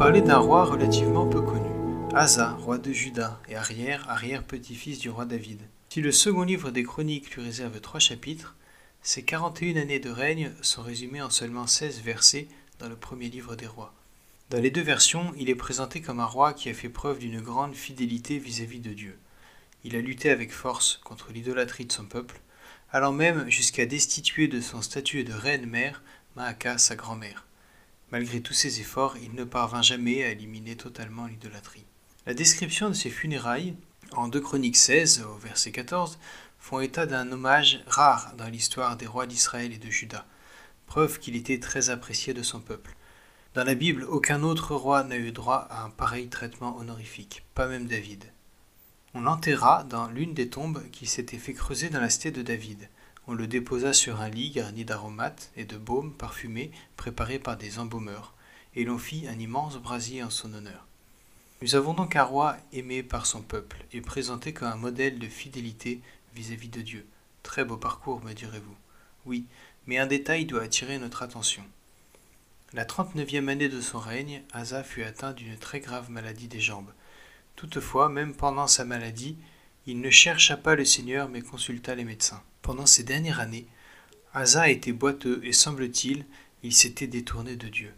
parler d'un roi relativement peu connu, Asa, roi de Juda et arrière-arrière-petit-fils du roi David. Si le second livre des Chroniques lui réserve trois chapitres, ses 41 années de règne sont résumées en seulement 16 versets dans le premier livre des rois. Dans les deux versions, il est présenté comme un roi qui a fait preuve d'une grande fidélité vis-à-vis de Dieu. Il a lutté avec force contre l'idolâtrie de son peuple, allant même jusqu'à destituer de son statut de reine-mère Maaka, sa grand-mère. Malgré tous ses efforts, il ne parvint jamais à éliminer totalement l'idolâtrie. La description de ses funérailles, en 2 Chroniques 16 au verset 14, font état d'un hommage rare dans l'histoire des rois d'Israël et de Juda, preuve qu'il était très apprécié de son peuple. Dans la Bible, aucun autre roi n'a eu droit à un pareil traitement honorifique, pas même David. On l'enterra dans l'une des tombes qui s'était fait creuser dans la cité de David. On le déposa sur un lit garni d'aromates et de baumes parfumés préparés par des embaumeurs, et l'on fit un immense brasier en son honneur. Nous avons donc un roi aimé par son peuple et présenté comme un modèle de fidélité vis-à-vis -vis de Dieu. Très beau parcours, me direz-vous. Oui, mais un détail doit attirer notre attention. La trente-neuvième année de son règne, Asa fut atteint d'une très grave maladie des jambes. Toutefois, même pendant sa maladie, il ne chercha pas le Seigneur mais consulta les médecins. Pendant ces dernières années, Asa était boiteux et semble-t-il, il s'était détourné de Dieu.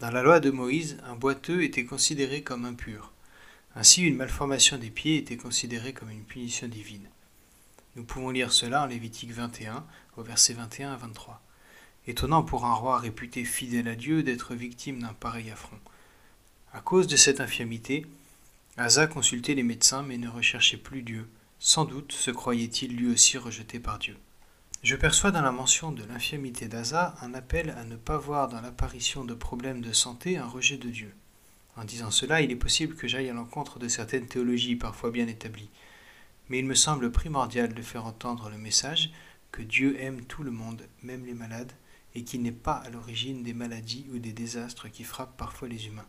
Dans la loi de Moïse, un boiteux était considéré comme impur. Ainsi, une malformation des pieds était considérée comme une punition divine. Nous pouvons lire cela en Lévitique 21, au verset 21 à 23. Étonnant pour un roi réputé fidèle à Dieu d'être victime d'un pareil affront. À cause de cette infirmité, Asa consultait les médecins mais ne recherchait plus Dieu. Sans doute se croyait-il lui aussi rejeté par Dieu. Je perçois dans la mention de l'infirmité d'Asa un appel à ne pas voir dans l'apparition de problèmes de santé un rejet de Dieu. En disant cela, il est possible que j'aille à l'encontre de certaines théologies parfois bien établies. Mais il me semble primordial de faire entendre le message que Dieu aime tout le monde, même les malades, et qui n'est pas à l'origine des maladies ou des désastres qui frappent parfois les humains.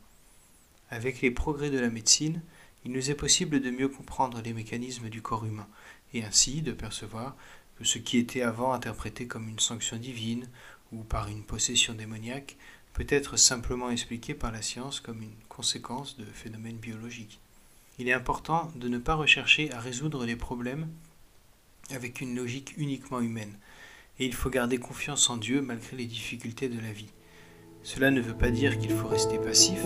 Avec les progrès de la médecine, il nous est possible de mieux comprendre les mécanismes du corps humain, et ainsi de percevoir que ce qui était avant interprété comme une sanction divine ou par une possession démoniaque peut être simplement expliqué par la science comme une conséquence de phénomènes biologiques. Il est important de ne pas rechercher à résoudre les problèmes avec une logique uniquement humaine, et il faut garder confiance en Dieu malgré les difficultés de la vie. Cela ne veut pas dire qu'il faut rester passif,